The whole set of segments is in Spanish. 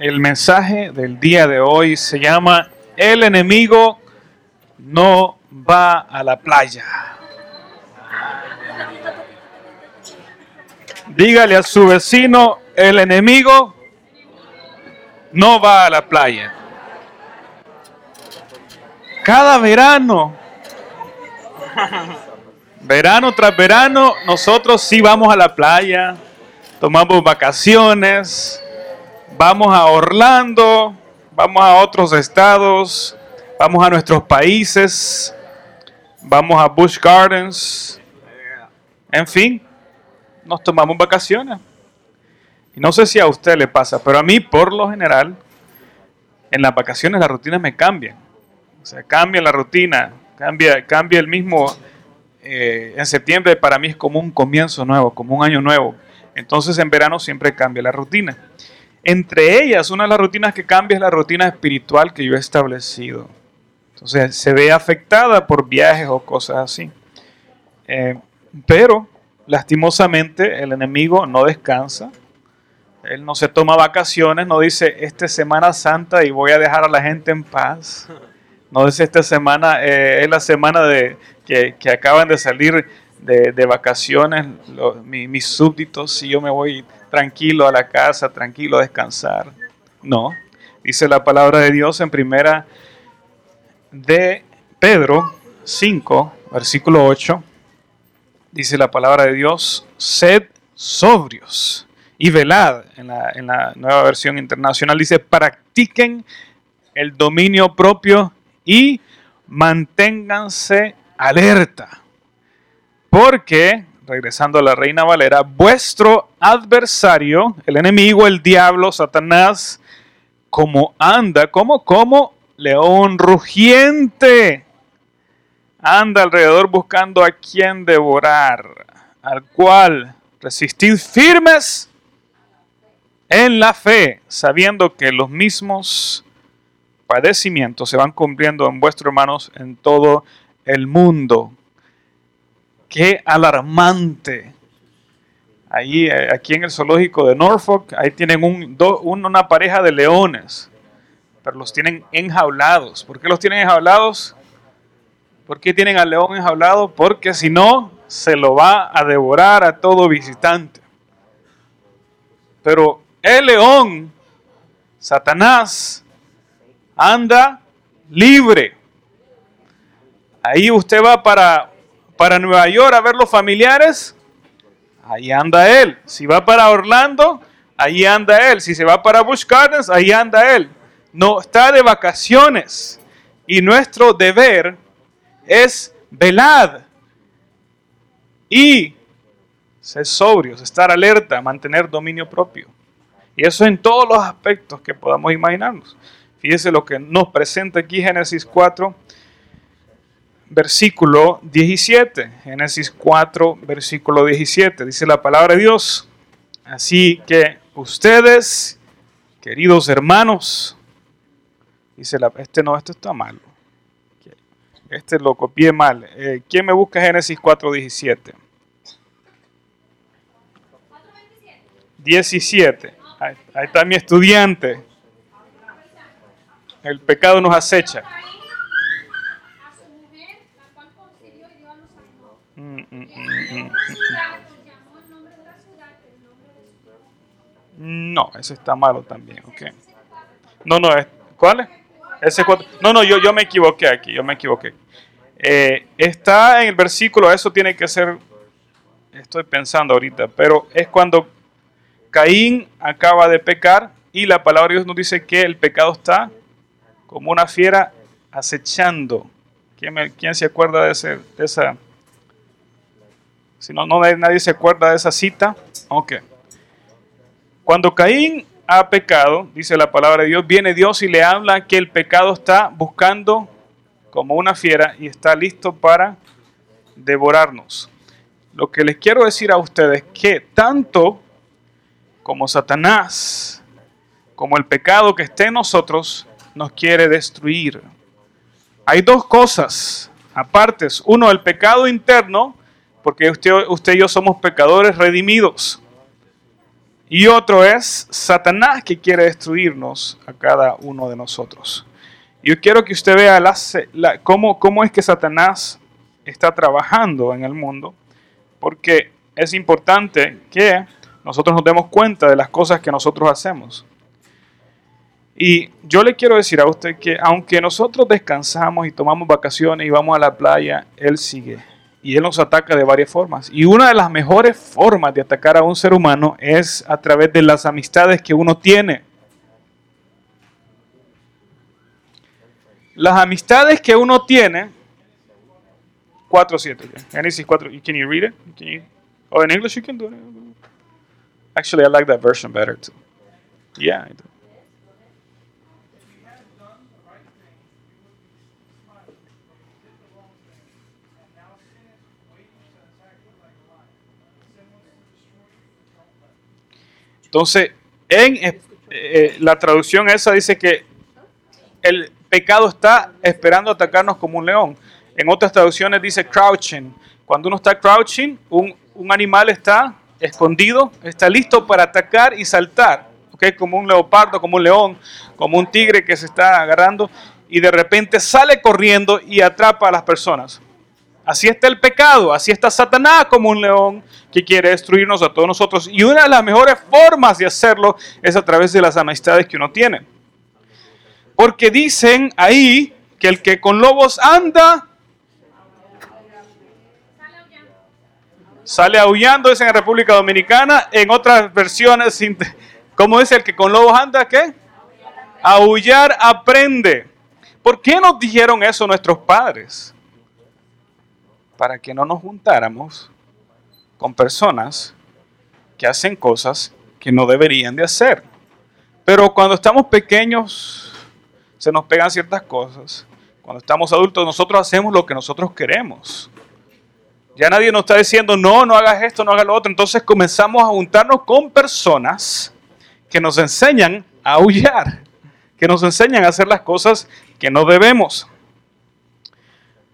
El mensaje del día de hoy se llama El enemigo no va a la playa. Dígale a su vecino, el enemigo no va a la playa. Cada verano, verano tras verano, nosotros sí vamos a la playa, tomamos vacaciones, vamos a Orlando, vamos a otros estados, vamos a nuestros países, vamos a Busch Gardens, en fin, nos tomamos vacaciones. Y no sé si a usted le pasa, pero a mí por lo general, en las vacaciones las rutinas me cambian. O sea, cambia la rutina, cambia, cambia el mismo... Eh, en septiembre para mí es como un comienzo nuevo, como un año nuevo. Entonces en verano siempre cambia la rutina. Entre ellas, una de las rutinas que cambia es la rutina espiritual que yo he establecido. Entonces se ve afectada por viajes o cosas así. Eh, pero lastimosamente el enemigo no descansa. Él no se toma vacaciones, no dice, esta Semana Santa y voy a dejar a la gente en paz. No dice, esta semana eh, es la semana de que, acaban de salir de, vacaciones mis, súbditos y yo me voy tranquilo a la casa, tranquilo a descansar. No, dice la palabra de Dios en primera de Pedro 5, versículo 8 dice la palabra de Dios, sed sobrios y velad. En la, nueva versión internacional dice, practiquen el dominio propio y manténganse alerta. Porque, regresando a la Reina Valera, vuestro adversario, el enemigo, el diablo, Satanás, como anda, como, como león rugiente. Anda alrededor buscando a quien devorar, al cual resistid firmes en la fe, sabiendo que los mismos padecimientos se van cumpliendo en vuestros hermanos en todo el mundo. Qué alarmante. Ahí, eh, aquí en el zoológico de Norfolk, ahí tienen un, una pareja de leones, pero los tienen enjaulados. ¿Por qué los tienen enjaulados? ¿Por qué tienen al león enjaulado? Porque si no, se lo va a devorar a todo visitante. Pero el león, Satanás, anda libre. Ahí usted va para, para Nueva York a ver los familiares, ahí anda él. Si va para Orlando, ahí anda él. Si se va para Busch Gardens, ahí anda él. No está de vacaciones. Y nuestro deber es velad y ser sobrios, estar alerta, mantener dominio propio. Y eso en todos los aspectos que podamos imaginarnos. Fíjese lo que nos presenta aquí Génesis 4, versículo 17. Génesis 4, versículo 17. Dice la palabra de Dios. Así que ustedes, queridos hermanos, dice la, este no, esto está malo. Este lo copié mal. Eh, ¿Quién me busca Génesis 4.17? 17. Ahí, ahí está mi estudiante. El pecado nos acecha. No, ese está malo también. Okay. No, no, ¿cuál es? Ese no, no, yo, yo me equivoqué aquí, yo me equivoqué. Eh, está en el versículo, eso tiene que ser, estoy pensando ahorita, pero es cuando Caín acaba de pecar y la palabra de Dios nos dice que el pecado está como una fiera acechando. ¿Quién, se acuerda de, ese, de esa? Si no, no, nadie se acuerda de esa cita. Ok. Cuando Caín ha pecado, dice la palabra de Dios, viene Dios y le habla que el pecado está buscando como una fiera y está listo para devorarnos. Lo que les quiero decir a ustedes es que tanto como Satanás, como el pecado que esté en nosotros, nos quiere destruir. Hay dos cosas aparte. Uno, el pecado interno, porque usted, usted y yo somos pecadores redimidos Y otro es Satanás que quiere destruirnos a cada uno de nosotros. Yo quiero que usted vea cómo, cómo es que Satanás está trabajando en el mundo, porque es importante que nosotros nos demos cuenta de las cosas que nosotros hacemos. Y yo le quiero decir a usted que aunque nosotros descansamos y tomamos vacaciones y vamos a la playa, Él sigue. Y Él nos ataca de varias formas. Y una de las mejores formas de atacar a un ser humano es a través de las amistades que uno tiene. Las amistades que uno tiene 4 7. Genesis 4. Can you read it? Can you, oh, in English you can do it. Actually, I like that version better too. Yeah, I do. Entonces, en eh, eh, la traducción esa dice que el pecado está esperando atacarnos como un león. En otras traducciones dice crouching. Cuando uno está crouching, un, animal está escondido, está listo para atacar y saltar. ¿okay? Como un leopardo, como un león, como un tigre que se está agarrando y de repente sale corriendo y atrapa a las personas. Así está el pecado, así está Satanás como un león que quiere destruirnos a todos nosotros. Y una de las mejores formas de hacerlo es a través de las amistades que uno tiene. Porque dicen ahí que el que con lobos anda, Sale aullando, es en República Dominicana. En otras versiones, ¿cómo dice el que con lobos anda? ¿Qué? Aullar aprende. ¿Por qué nos dijeron eso nuestros padres? Para que no nos juntáramos con personas que hacen cosas que no deberían de hacer. Pero cuando estamos pequeños, se nos pegan ciertas cosas. Cuando estamos adultos, nosotros hacemos lo que nosotros queremos. Ya nadie nos está diciendo, no, no hagas esto, no hagas lo otro. Entonces comenzamos a juntarnos con personas que nos enseñan a aullar, que nos enseñan a hacer las cosas que no debemos.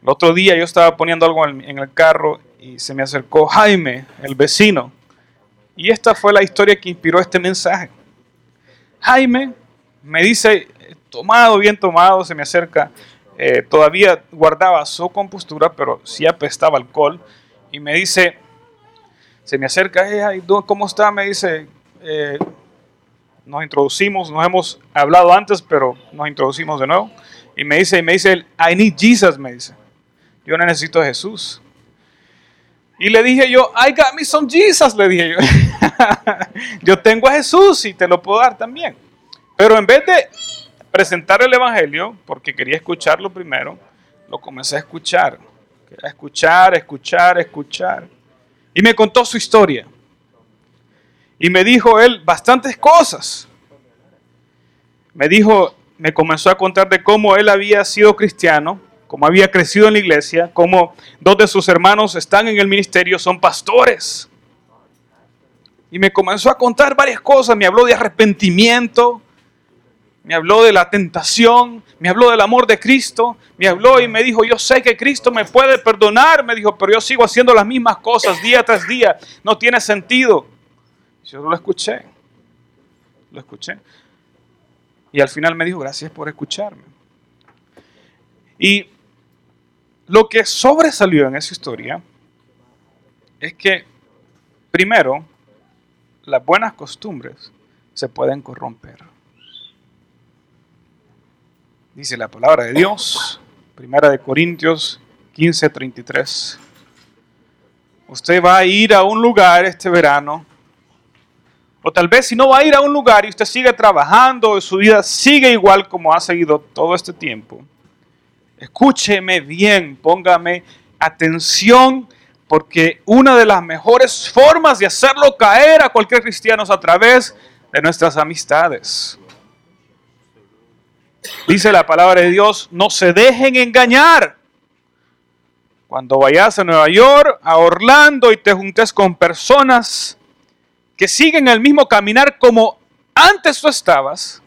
El otro día yo estaba poniendo algo en el carro y se me acercó Jaime, el vecino. Y esta fue la historia que inspiró este mensaje. Jaime me dice, tomado, bien tomado, se me acerca. Eh, todavía guardaba su compostura, pero sí apestaba alcohol. Y me dice, se me acerca, hey, ¿cómo está? Me dice, eh, nos introducimos, nos hemos hablado antes, pero nos introducimos de nuevo. Y me dice, y me dice, I need Jesus, me dice. Yo necesito a Jesús. Y le dije yo, I got me some Jesus, le dije yo. yo tengo a Jesús y te lo puedo dar también. Pero en vez de presentar el Evangelio, porque quería escucharlo primero, lo comencé a escuchar. A escuchar, escuchar, escuchar. Y me contó su historia. Y me dijo él bastantes cosas. Me dijo, me comenzó a contar de cómo él había sido cristiano, cómo había crecido en la iglesia, cómo dos de sus hermanos están en el ministerio, son pastores. Y me comenzó a contar varias cosas, me habló de arrepentimiento, me habló de la tentación, me habló del amor de Cristo, me habló y me dijo, yo sé que Cristo me puede perdonar, me dijo, pero yo sigo haciendo las mismas cosas día tras día, no tiene sentido. Yo lo escuché, lo escuché. Y al final me dijo, gracias por escucharme. Y lo que sobresalió en esa historia es que, primero, las buenas costumbres se pueden corromper. Dice la palabra de Dios, Primera de Corintios 15, 33. Usted va a ir a un lugar este verano, o tal vez si no va a ir a un lugar y usted sigue trabajando, su vida sigue igual como ha seguido todo este tiempo. Escúcheme bien, póngame atención, porque una de las mejores formas de hacerlo caer a cualquier cristiano es a través de nuestras amistades. Dice la palabra de Dios, no se dejen engañar. Cuando vayas a Nueva York, a Orlando y te juntes con personas que siguen el mismo caminar como antes tú estabas,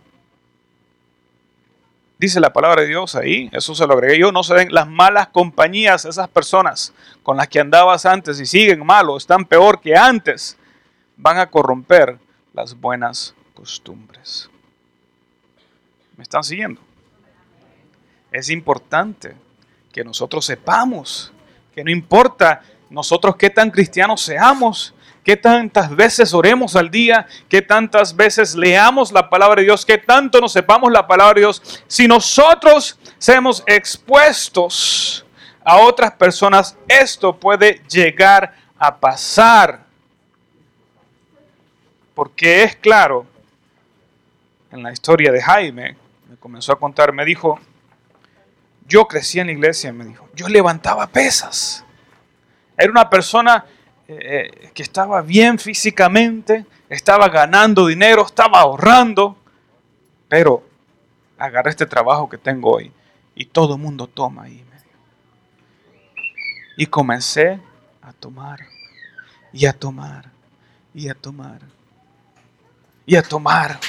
dice la palabra de Dios ahí, eso se lo agregué yo, no se den las malas compañías, esas personas con las que andabas antes y siguen malos, están peor que antes, van a corromper las buenas costumbres. ¿Me están siguiendo? Es importante que nosotros sepamos que no importa nosotros qué tan cristianos seamos, qué tantas veces oremos al día, qué tantas veces leamos la palabra de Dios, qué tanto nos sepamos la palabra de Dios, si nosotros seamos expuestos a otras personas, esto puede llegar a pasar. Porque es claro, en la historia de Jaime, me comenzó a contar, me dijo, yo crecí en la iglesia, me dijo, yo levantaba pesas. Era una persona eh, que estaba bien físicamente, estaba ganando dinero, estaba ahorrando, pero agarré este trabajo que tengo hoy y todo el mundo toma ahí. Y comencé a tomar y a tomar y a tomar y a tomar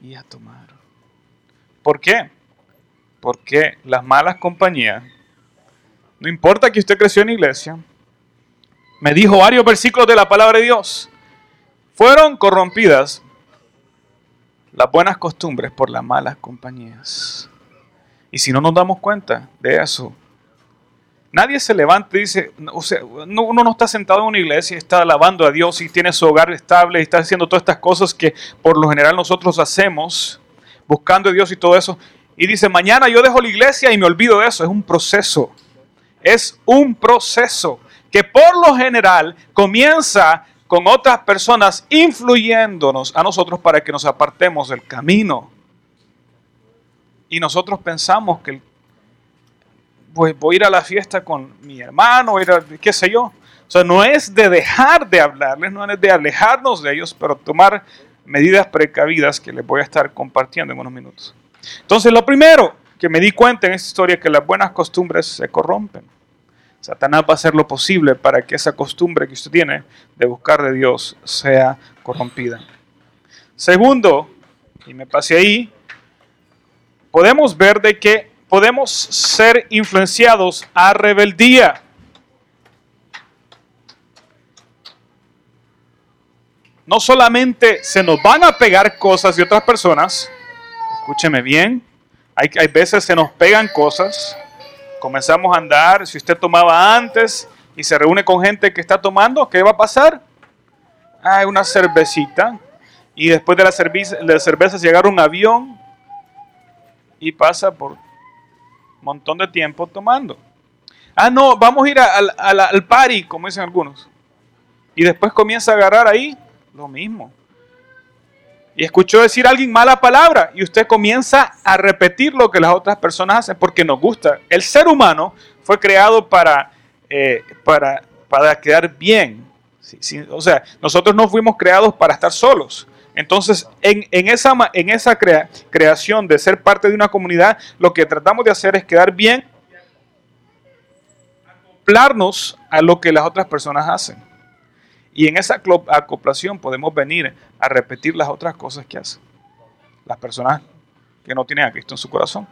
y a tomar. ¿Por qué? Porque las malas compañías, no importa que usted creció en iglesia, me dijo varios versículos de la palabra de Dios, fueron corrompidas las buenas costumbres por las malas compañías. Y si no nos damos cuenta de eso, nadie se levanta y dice, o sea, uno no está sentado en una iglesia, está alabando a Dios y tiene su hogar estable y está haciendo todas estas cosas que por lo general nosotros hacemos, buscando a Dios y todo eso. Y dice, mañana yo dejo la iglesia y me olvido de eso. Es un proceso. Es un proceso que por lo general comienza con otras personas influyéndonos a nosotros para que nos apartemos del camino. Y nosotros pensamos que pues, voy a ir a la fiesta con mi hermano, ir a, qué sé yo. O sea, no es de dejar de hablarles, no es de alejarnos de ellos, pero tomar medidas precavidas que les voy a estar compartiendo en unos minutos. Entonces, lo primero que me di cuenta en esta historia es que las buenas costumbres se corrompen. Satanás va a hacer lo posible para que esa costumbre que usted tiene de buscar de Dios sea corrompida. Segundo, y me pasé ahí, podemos ver de que podemos ser influenciados a rebeldía. No solamente se nos van a pegar cosas de otras personas, escúcheme bien, hay, hay veces se nos pegan cosas, comenzamos a andar, si usted tomaba antes y se reúne con gente que está tomando, ¿qué va a pasar? Ah, una cervecita. Y después de la, cerveza, de cervezas llegar un avión y pasa por un montón de tiempo tomando. Ah, no, vamos a ir al, al party, como dicen algunos. Y después comienza a agarrar ahí lo mismo y escuchó decir a alguien mala palabra y usted comienza a repetir lo que las otras personas hacen porque nos gusta. El ser humano fue creado para, eh, para, para quedar bien. o sea, nosotros no fuimos creados para estar solos. Entonces, en, esa, en esa creación de ser parte de una comunidad, lo que tratamos de hacer es quedar bien, acoplarnos a lo que las otras personas hacen. Y en esa acoplación podemos venir a repetir las otras cosas que hacen las personas que no tienen a Cristo en su corazón.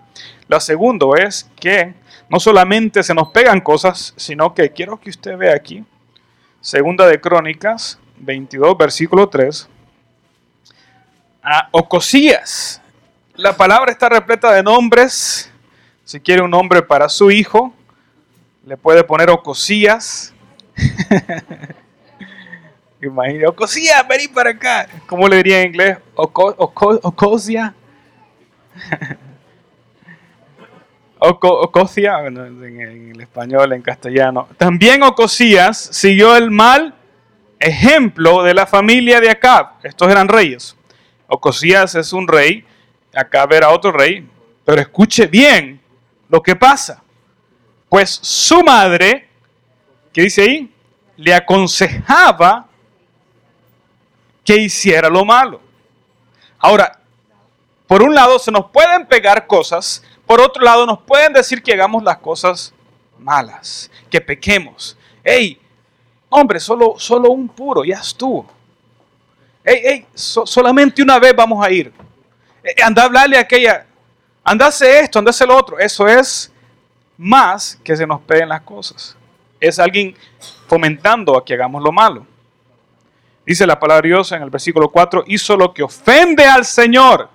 Lo segundo es que no solamente se nos pegan cosas, sino que quiero que usted vea aquí, segunda de Crónicas 22, versículo 3, a Ocosías. La palabra está repleta de nombres. Si quiere un nombre para su hijo, le puede poner Ocosías. Imagínate, Ocosia, vení para acá. ¿Cómo le diría en inglés? Ocosia. Ocosia, en, el español, en castellano. También Ocosías siguió el mal ejemplo de la familia de Acab. Estos eran reyes. Ocosías es un rey, Acab era otro rey. Pero escuche bien lo que pasa. Pues su madre, ¿qué dice ahí? Le aconsejaba que hiciera lo malo. Ahora, por un lado se nos pueden pegar cosas, por otro lado nos pueden decir que hagamos las cosas malas, que pequemos. Hey, hombre, solo, solo un puro, ya estuvo. Hey, hey, solamente una vez vamos a ir. Eh, anda a hablarle a aquella, anda a hacer esto, anda a hacer lo otro. Eso es más que se nos peguen las cosas. Es alguien fomentando a que hagamos lo malo. Dice la palabra de Dios en el versículo 4, hizo lo que ofende al Señor,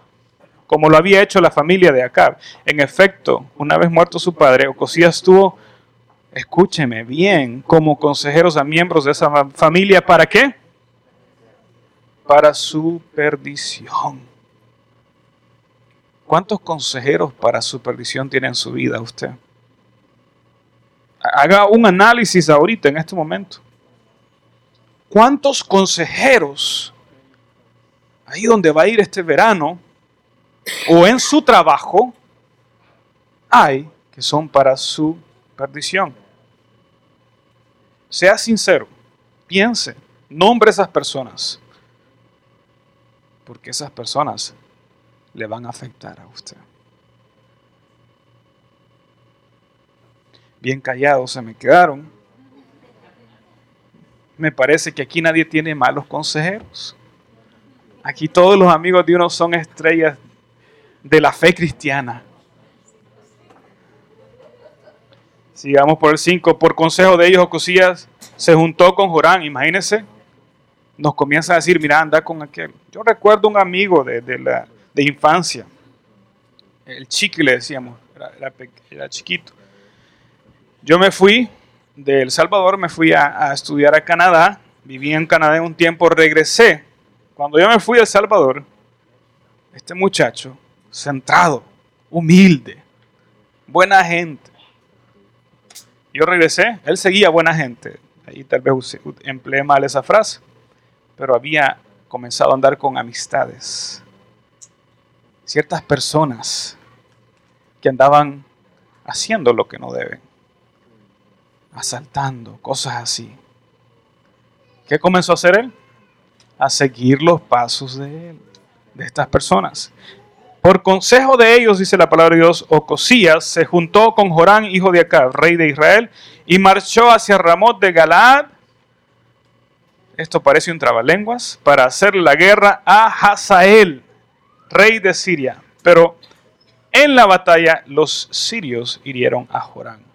como lo había hecho la familia de Acab. En efecto, una vez muerto su padre, Ocosías estuvo, escúcheme bien, como consejeros a miembros de esa familia, ¿para qué? Para su perdición. ¿Cuántos consejeros para su perdición tiene en su vida usted? Haga un análisis ahorita, en este momento. ¿Cuántos consejeros ahí donde va a ir este verano o en su trabajo hay que son para su perdición? Sea sincero, piense, nombre esas personas, porque esas personas le van a afectar a usted. Bien callados se me quedaron. Me parece que aquí nadie tiene malos consejeros. Aquí todos los amigos de uno son estrellas de la fe cristiana. Sigamos por el 5. Por consejo de ellos, Ocosías se juntó con Jorán. Imagínense, nos comienza a decir, mira, anda con aquel. Yo recuerdo un amigo de, de la, de infancia. El chiqui le decíamos, era, chiquito. Yo me fui de El Salvador, me fui a, estudiar a Canadá, viví en Canadá un tiempo, regresé. Cuando yo me fui a El Salvador, este muchacho, centrado, humilde, buena gente. Yo regresé, él seguía buena gente. Ahí tal vez empleé mal esa frase, pero había comenzado a andar con amistades ciertas personas que andaban haciendo lo que no deben, asaltando, cosas así. ¿Qué comenzó a hacer él? A seguir los pasos de él, de estas personas. Por consejo de ellos, dice la palabra de Dios, Ocosías se juntó con Jorán, hijo de Acab, rey de Israel, y marchó hacia Ramot de Galaad. Esto parece un trabalenguas, para hacer la guerra a Hazael, rey de Siria. Pero en la batalla los sirios hirieron a Jorán.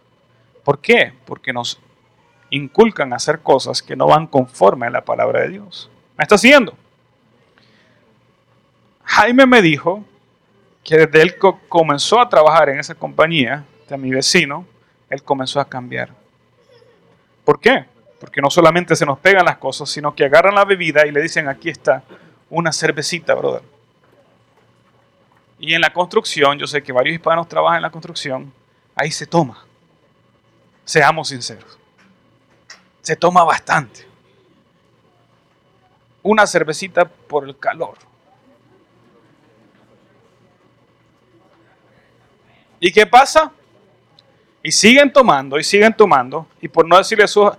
¿Por qué? Porque nos inculcan a hacer cosas que no van conforme a la palabra de Dios. ¿Me está siguiendo? Jaime me dijo que desde él comenzó a trabajar en esa compañía de mi vecino, él comenzó a cambiar. ¿Por qué? Porque no solamente se nos pegan las cosas, sino que agarran la bebida y le dicen, aquí está una cervecita, brother. Y en la construcción, yo sé que varios hispanos trabajan en la construcción, ahí se toma. Seamos sinceros. Se toma bastante. Una cervecita por el calor. ¿Y qué pasa? Y siguen tomando, y siguen tomando, y por no decirle eso,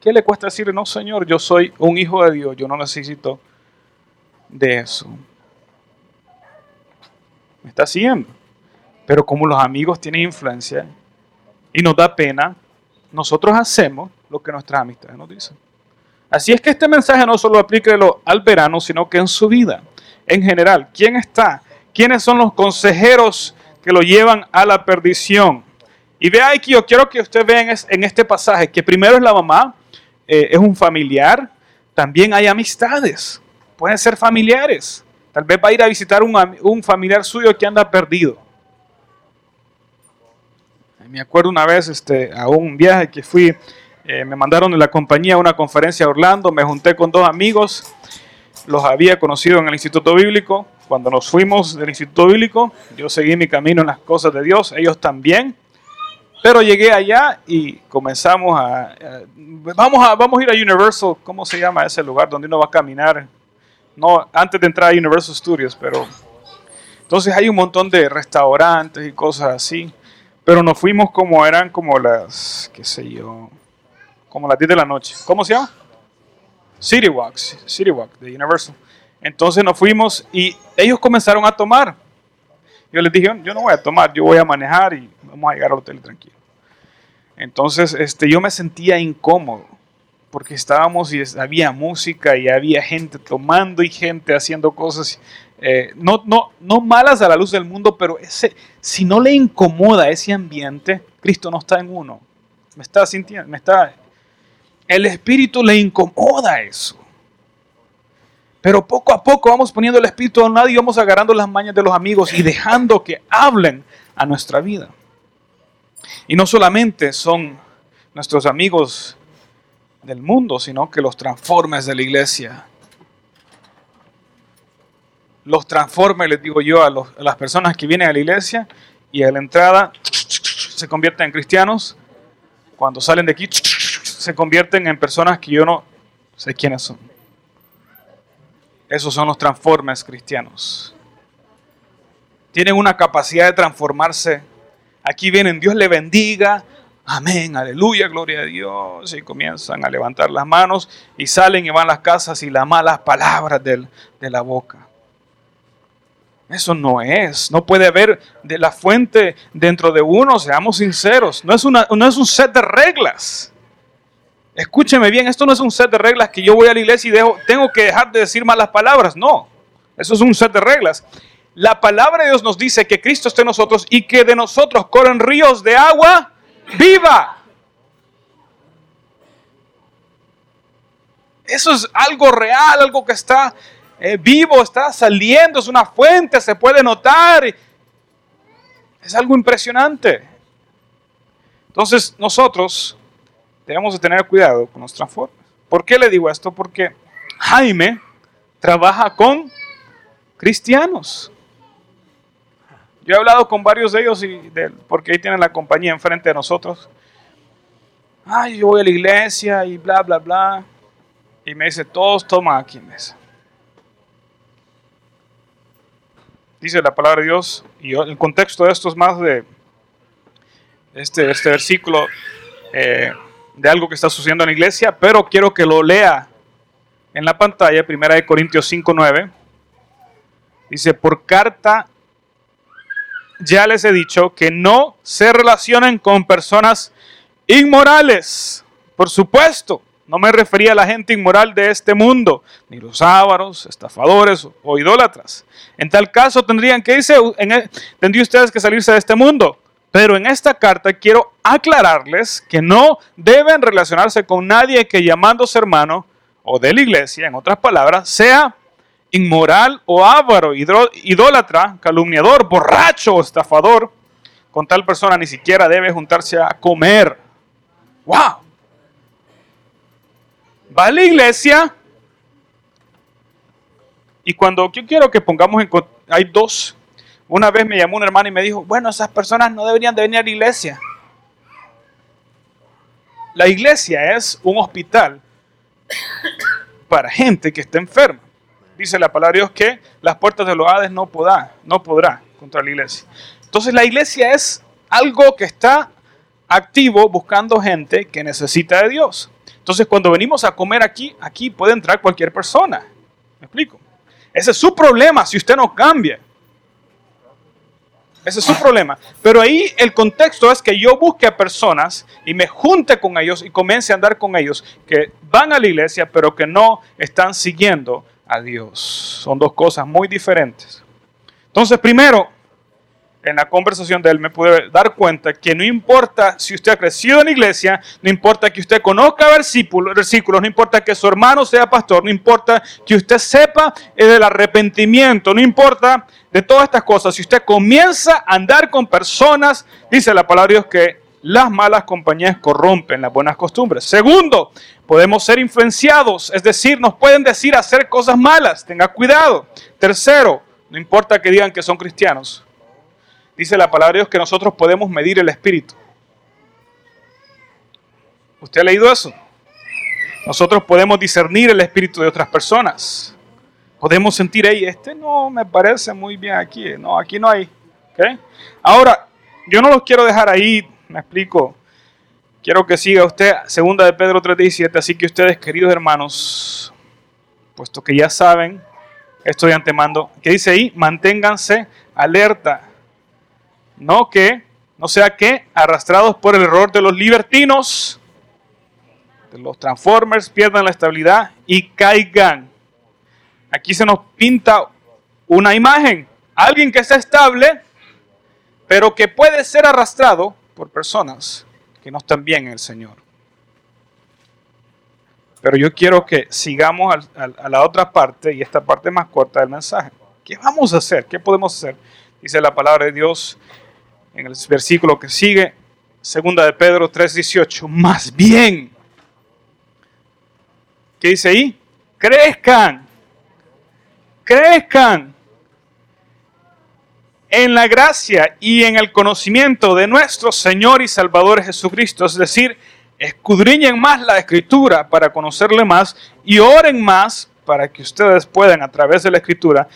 ¿qué le cuesta decirle, no, Señor, yo soy un hijo de Dios, yo no necesito de eso? me está siguiendo. Pero como los amigos tienen influencia y nos da pena, nosotros hacemos lo que nuestras amistades nos dicen. Así es que este mensaje no solo aplica al verano, sino que en su vida, en general. ¿Quién está? ¿Quiénes son los consejeros que lo llevan a la perdición? Y vea aquí, yo quiero que usted vea en este pasaje que primero es la mamá, eh, es un familiar, también hay amistades, pueden ser familiares. Tal vez va a ir a visitar un familiar suyo que anda perdido. Me acuerdo una vez este, a un viaje que fui, eh, me mandaron de la compañía a una conferencia a Orlando, me junté con dos amigos, los había conocido en el Instituto Bíblico. Cuando nos fuimos del Instituto Bíblico, yo seguí mi camino en las cosas de Dios, ellos también. Pero llegué allá y comenzamos a, vamos a vamos a ir a Universal, ¿cómo se llama ese lugar donde uno va a caminar? no antes de entrar a Universal Studios, pero entonces hay un montón de restaurantes y cosas así, pero nos fuimos como eran como las, qué sé yo, como las 10 de la noche. ¿Cómo se llama? City Walks, City Walk de Universal. Entonces nos fuimos y ellos comenzaron a tomar. Yo les dije, yo no voy a tomar, yo voy a manejar y vamos a llegar al hotel tranquilo. Entonces este, yo me sentía incómodo porque estábamos y había música y había gente tomando y gente haciendo cosas, eh, no, no, no malas a la luz del mundo, pero ese, si no le incomoda ese ambiente, Cristo no está en uno. Me está sintiendo, me está... El Espíritu le incomoda eso. Pero poco a poco vamos poniendo el espíritu a un lado y vamos agarrando las mañas de los amigos y dejando que hablen a nuestra vida. Y no solamente son nuestros amigos del mundo, sino que los transformes de la iglesia. Los transformes, les digo yo, a, a las personas que vienen a la iglesia y a la entrada se convierten en cristianos. Cuando salen de aquí se convierten en personas que yo no sé quiénes son. Esos son los transformes cristianos. Tienen una capacidad de transformarse. Aquí vienen, Dios le bendiga, amén, aleluya, gloria a Dios. Y comienzan a levantar las manos y salen y van a las casas y las malas palabras de la boca. Eso no es. No puede haber de la fuente dentro de uno, seamos sinceros. No es, no es un set de reglas. Escúcheme bien, esto no es un set de reglas que yo voy a la iglesia y dejo, tengo que dejar de decir malas palabras. No, eso es un set de reglas. La palabra de Dios nos dice que Cristo está en nosotros y que de nosotros corren ríos de agua viva. Eso es algo real, algo que está vivo, está saliendo, es una fuente, se puede notar. Es algo impresionante. Entonces nosotros debemos de tener cuidado con los transformes. ¿Por qué le digo esto? Porque Jaime trabaja con cristianos. Yo he hablado con varios de ellos y porque ahí tienen la compañía enfrente de nosotros. Ay, yo voy a la iglesia y bla, bla, bla. Y me dice, todos toman aquí mesa. Dice la palabra de Dios, y el contexto de esto es más de este, este versículo. Eh, de algo que está sucediendo en la iglesia, pero quiero que lo lea en la pantalla, primera de Corintios 5.9. Dice, por carta ya les he dicho que no se relacionen con personas inmorales. Por supuesto, no me refería a la gente inmoral de este mundo, ni los ávaros, estafadores o idólatras. En tal caso tendrían que irse, tendrían ustedes que salirse de este mundo. Pero en esta carta quiero aclararles que no deben relacionarse con nadie que llamándose hermano o de la iglesia, en otras palabras, sea inmoral o avaro, idólatra, calumniador, borracho o estafador. Con tal persona ni siquiera debe juntarse a comer. ¡Wow! Va a la iglesia y cuando yo quiero que pongamos en... Hay dos una vez me llamó un hermano y me dijo, bueno, esas personas no deberían de venir a la iglesia. La iglesia es un hospital para gente que está enferma. Dice la palabra de Dios que las puertas de los Hades no podrá, no podrá contra la iglesia. Entonces la iglesia es algo que está activo buscando gente que necesita de Dios. Entonces cuando venimos a comer aquí, aquí puede entrar cualquier persona. ¿Me explico? Ese es su problema si usted no cambia. Ese es su problema. Pero ahí el contexto es que yo busque a personas y me junte con ellos y comience a andar con ellos que van a la iglesia pero que no están siguiendo a Dios. Son dos cosas muy diferentes. Entonces, primero, en la conversación de él me pude dar cuenta que no importa si usted ha crecido en iglesia, no importa que usted conozca versículos, versículos, no importa que su hermano sea pastor, no importa que usted sepa del arrepentimiento, no importa de todas estas cosas, si usted comienza a andar con personas, dice la palabra Dios que las malas compañías corrompen las buenas costumbres. Segundo, podemos ser influenciados, es decir, nos pueden decir hacer cosas malas, tenga cuidado. Tercero, no importa que digan que son cristianos, dice la palabra de Dios que nosotros podemos medir el espíritu. ¿Usted ha leído eso? Nosotros podemos discernir el espíritu de otras personas. Podemos sentir, ahí, este no me parece muy bien aquí. No, aquí no hay. Ahora, yo no los quiero dejar ahí, me explico. Quiero que siga usted, segunda de Pedro 3.17, así que ustedes, queridos hermanos, puesto que ya saben, estoy antemando, que dice ahí, manténganse alerta no que, no sea que, arrastrados por el error de los libertinos, de los transformers, pierdan la estabilidad y caigan. Aquí se nos pinta una imagen, alguien que está estable, pero que puede ser arrastrado por personas que no están bien en el Señor. Pero yo quiero que sigamos a la otra parte y esta parte más corta del mensaje. ¿Qué vamos a hacer? ¿Qué podemos hacer? Dice la palabra de Dios en el versículo que sigue, segunda de Pedro 3:18, más bien. ¿Qué dice ahí? Crezcan, crezcan en la gracia y en el conocimiento de nuestro Señor y Salvador Jesucristo, es decir, escudriñen más la escritura para conocerle más y oren más para que ustedes puedan a través de la escritura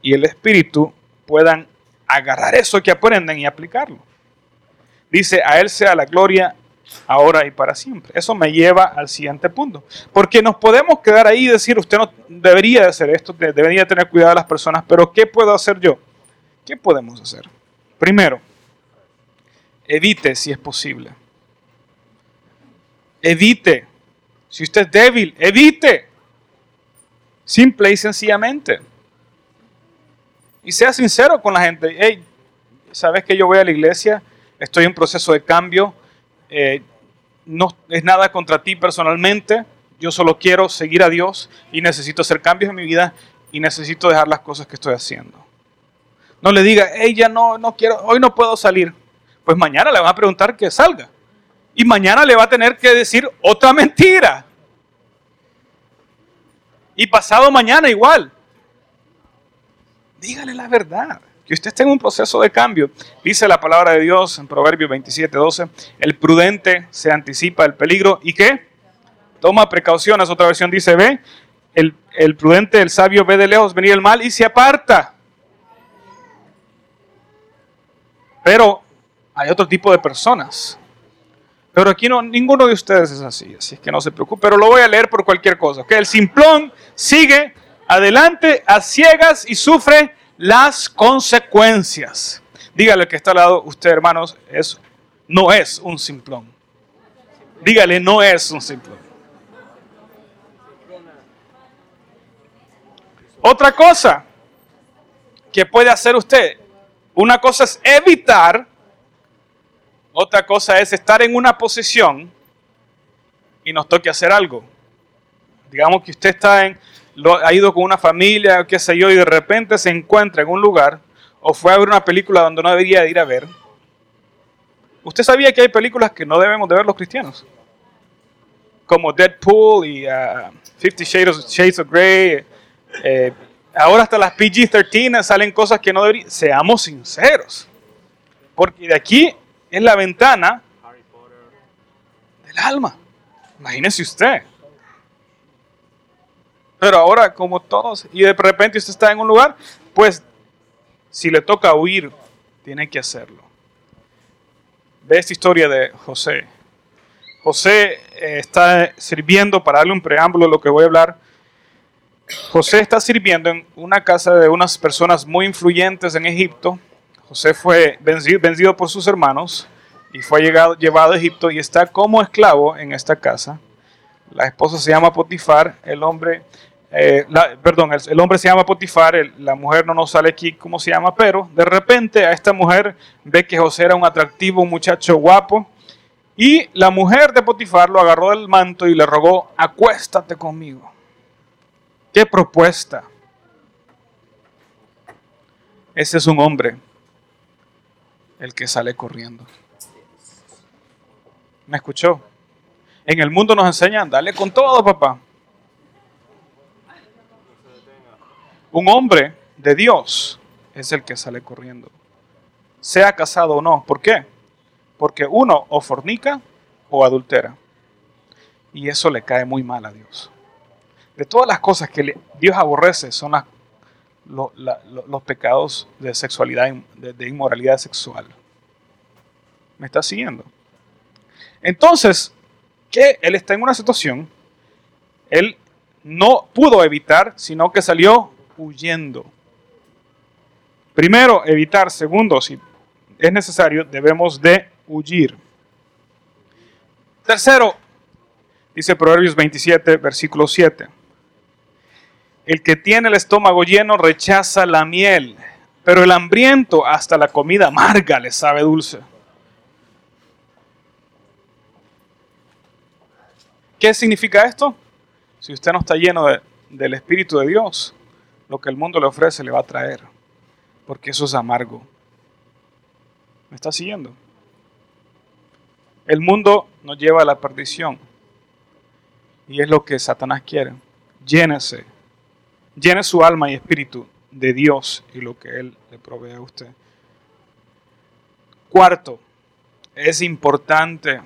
y el Espíritu puedan agarrar eso que aprenden y aplicarlo. Dice, a Él sea la gloria ahora y para siempre. Eso me lleva al siguiente punto. Porque nos podemos quedar ahí y decir, usted no debería de hacer esto, debería tener cuidado de las personas, pero ¿qué puedo hacer yo? ¿Qué podemos hacer? Primero, evite si es posible evite. Si usted es débil, evite. Simple y sencillamente. Y sea sincero con la gente. Hey, sabes que yo voy a la iglesia, estoy en proceso de cambio. Eh, no es nada contra ti personalmente. Yo solo quiero seguir a Dios y necesito hacer cambios en mi vida y necesito dejar las cosas que estoy haciendo. No le diga, hey, ya no, no quiero, hoy no puedo salir. Pues mañana le van a preguntar que salga y mañana le va a tener que decir otra mentira. Y pasado mañana igual. Dígale la verdad. Que usted esté en un proceso de cambio. Dice la palabra de Dios en Proverbios 27, 12. El prudente se anticipa el peligro y qué? Toma precauciones. Otra versión dice, ve, el, el prudente, el sabio ve de lejos venir el mal y se aparta. Pero hay otro tipo de personas pero aquí no, ninguno de ustedes es así, así que no se preocupe, pero lo voy a leer por cualquier cosa. Que el simplón sigue adelante a ciegas y sufre las consecuencias. Dígale que está al lado, usted hermanos, es, no es un simplón. Dígale, no es un simplón. Otra cosa que puede hacer usted, una cosa es evitar otra cosa es estar en una posición y nos toque hacer algo. Digamos que usted está en, ha ido con una familia, qué sé yo, y de repente se encuentra en un lugar o fue a ver una película donde no debería ir a ver. ¿Usted sabía que hay películas que no debemos de ver los cristianos? Como Deadpool y uh, Fifty Shades of, Grey. Eh, ahora hasta las PG-13 salen cosas que no deberían. Seamos sinceros. Porque de aquí en la ventana del alma. Imagínese usted. Pero ahora, como todos, y de repente usted está en un lugar, pues si le toca huir, tiene que hacerlo. Ve esta historia de José. José eh, está sirviendo, para darle un preámbulo a lo que voy a hablar, José está sirviendo en una casa de unas personas muy influyentes en Egipto, José fue vencido, por sus hermanos y fue llegado, llevado a Egipto y está como esclavo en esta casa. La esposa se llama Potifar, el hombre, eh, perdón, el, hombre se llama Potifar, la mujer no nos sale aquí cómo se llama, pero de repente a esta mujer ve que José era un atractivo, muchacho guapo, y la mujer de Potifar lo agarró del manto y le rogó, acuéstate conmigo. ¿Qué propuesta? Ese es un hombre el que sale corriendo. ¿Me escuchó? En el mundo nos enseñan, dale con todo, papá. Un hombre de Dios es el que sale corriendo. Sea casado o no. ¿Por qué? Porque uno o fornica o adultera. Y eso le cae muy mal a Dios. De todas las cosas que Dios aborrece son los pecados de sexualidad, de, inmoralidad sexual. ¿Me está siguiendo? Entonces, que él está en una situación, él no pudo evitar, sino que salió huyendo. Primero, evitar. Segundo, si es necesario, debemos de huir. Tercero, dice Proverbios 27, versículo 7. El que tiene el estómago lleno rechaza la miel, pero el hambriento hasta la comida amarga le sabe dulce. ¿Qué significa esto? Si usted no está lleno del Espíritu de Dios, lo que el mundo le ofrece le va a traer, porque eso es amargo. ¿Me está siguiendo? El mundo nos lleva a la perdición. Y es lo que Satanás quiere. Llénese. Llene su alma y espíritu de Dios y lo que Él le provee a usted. Cuarto, es importante,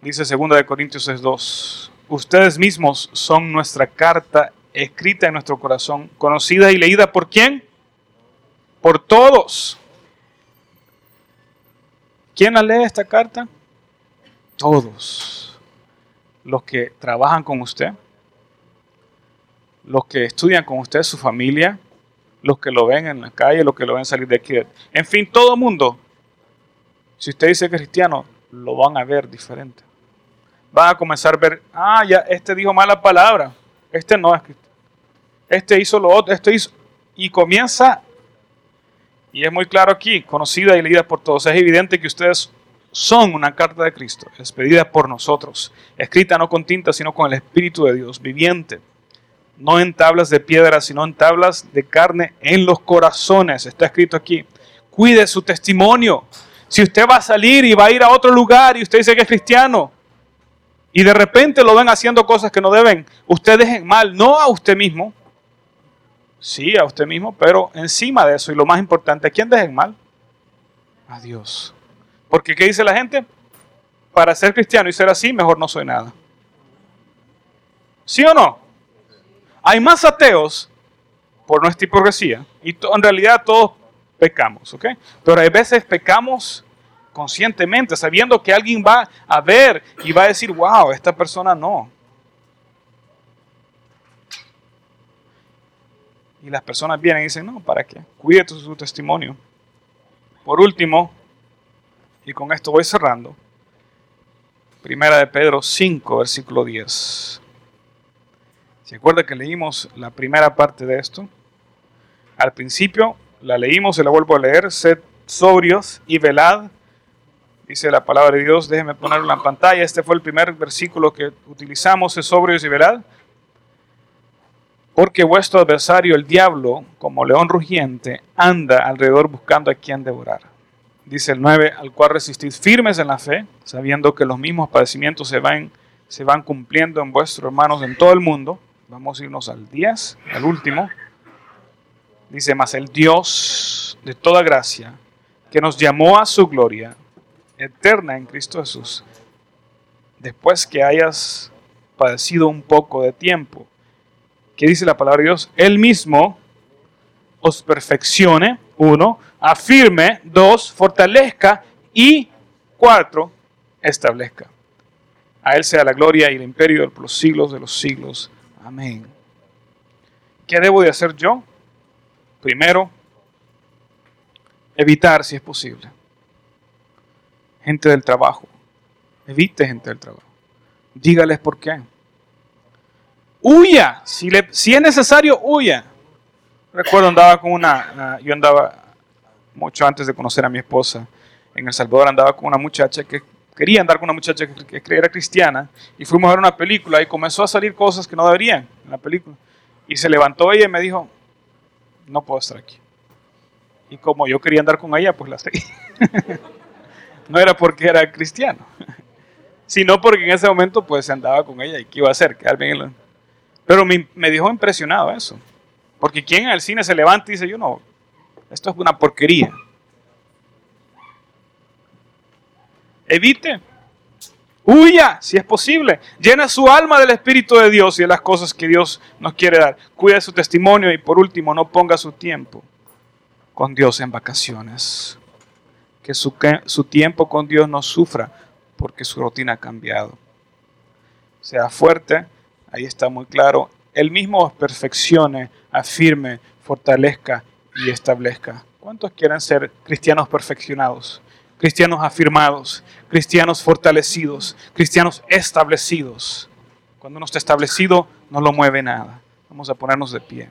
dice 2 de Corintios 2, ustedes mismos son nuestra carta escrita en nuestro corazón, conocida y leída por quién? Por todos. ¿Quién la lee esta carta? Todos. Los que trabajan con usted, los que estudian con usted, su familia, los que lo ven en la calle, los que lo ven salir de aquí. En fin, todo mundo. Si usted dice cristiano, lo van a ver diferente. Van a comenzar a ver, ah, ya, este dijo mala palabra. Este no es cristiano. Este hizo lo otro, este hizo. Y comienza, y es muy claro aquí, conocida y leída por todos. Es evidente que ustedes son una carta de Cristo, expedida por nosotros, escrita no con tinta, sino con el Espíritu de Dios, viviente no en tablas de piedra, sino en tablas de carne en los corazones. Está escrito aquí. Cuide su testimonio. Si usted va a salir y va a ir a otro lugar y usted dice que es cristiano y de repente lo ven haciendo cosas que no deben, usted dejen mal, no a usted mismo, sí a usted mismo, pero encima de eso y lo más importante, ¿a quién dejen mal? A Dios. Porque ¿qué dice la gente? Para ser cristiano y ser así, mejor no soy nada. ¿Sí o no? Hay más ateos por nuestra hipocresía y en realidad todos pecamos, ¿ok? Pero hay veces pecamos conscientemente, sabiendo que alguien va a ver y va a decir, wow, esta persona no. Y las personas vienen y dicen, no, ¿para qué? Cuide su testimonio. Por último, y con esto voy cerrando, Primera de Pedro 5, versículo 10. ¿Se acuerda que leímos la primera parte de esto? Al principio la leímos, se la vuelvo a leer, sed sobrios y velad, dice la palabra de Dios, déjeme ponerlo en la pantalla, este fue el primer versículo que utilizamos, sed sobrios y velad, porque vuestro adversario, el diablo, como león rugiente, anda alrededor buscando a quien devorar. Dice el 9, al cual resistís firmes en la fe, sabiendo que los mismos padecimientos se van, se van cumpliendo en vuestros hermanos en todo el mundo. Vamos a irnos al 10, al último. Dice, más el Dios de toda gracia, que nos llamó a su gloria eterna en Cristo Jesús, después que hayas padecido un poco de tiempo, que dice la palabra de Dios, Él mismo os perfeccione, uno, afirme, dos, fortalezca y cuatro, establezca. A Él sea la gloria y el imperio por los siglos de los siglos. Amén. ¿Qué debo de hacer yo? Primero, evitar si es posible. Gente del trabajo. Evite gente del trabajo. Dígales por qué. Huya. Si, es necesario, huya. Recuerdo andaba con una, yo andaba mucho antes de conocer a mi esposa en El Salvador, andaba con una muchacha que quería andar con una muchacha que, era cristiana y fuimos a ver una película y comenzó a salir cosas que no deberían en la película. Y se levantó ella y me dijo, no puedo estar aquí. Y como yo quería andar con ella, pues la seguí. no era porque era cristiano, sino porque en ese momento pues se andaba con ella y qué iba a hacer, quedar bien. Pero me, me dejó impresionado eso. Porque quien en el cine se levanta y dice, yo no, esto es una porquería. Evite. Huya, si es posible. Llena su alma del Espíritu de Dios y de las cosas que Dios nos quiere dar. Cuida su testimonio y por último, no ponga su tiempo con Dios en vacaciones. Que su, su tiempo con Dios no sufra porque su rutina ha cambiado. Sea fuerte, ahí está muy claro. Él mismo os perfeccione, afirme, fortalezca y establezca. ¿Cuántos quieren ser cristianos perfeccionados? cristianos afirmados, cristianos fortalecidos, cristianos establecidos. Cuando uno está establecido, no lo mueve nada. Vamos a ponernos de pie.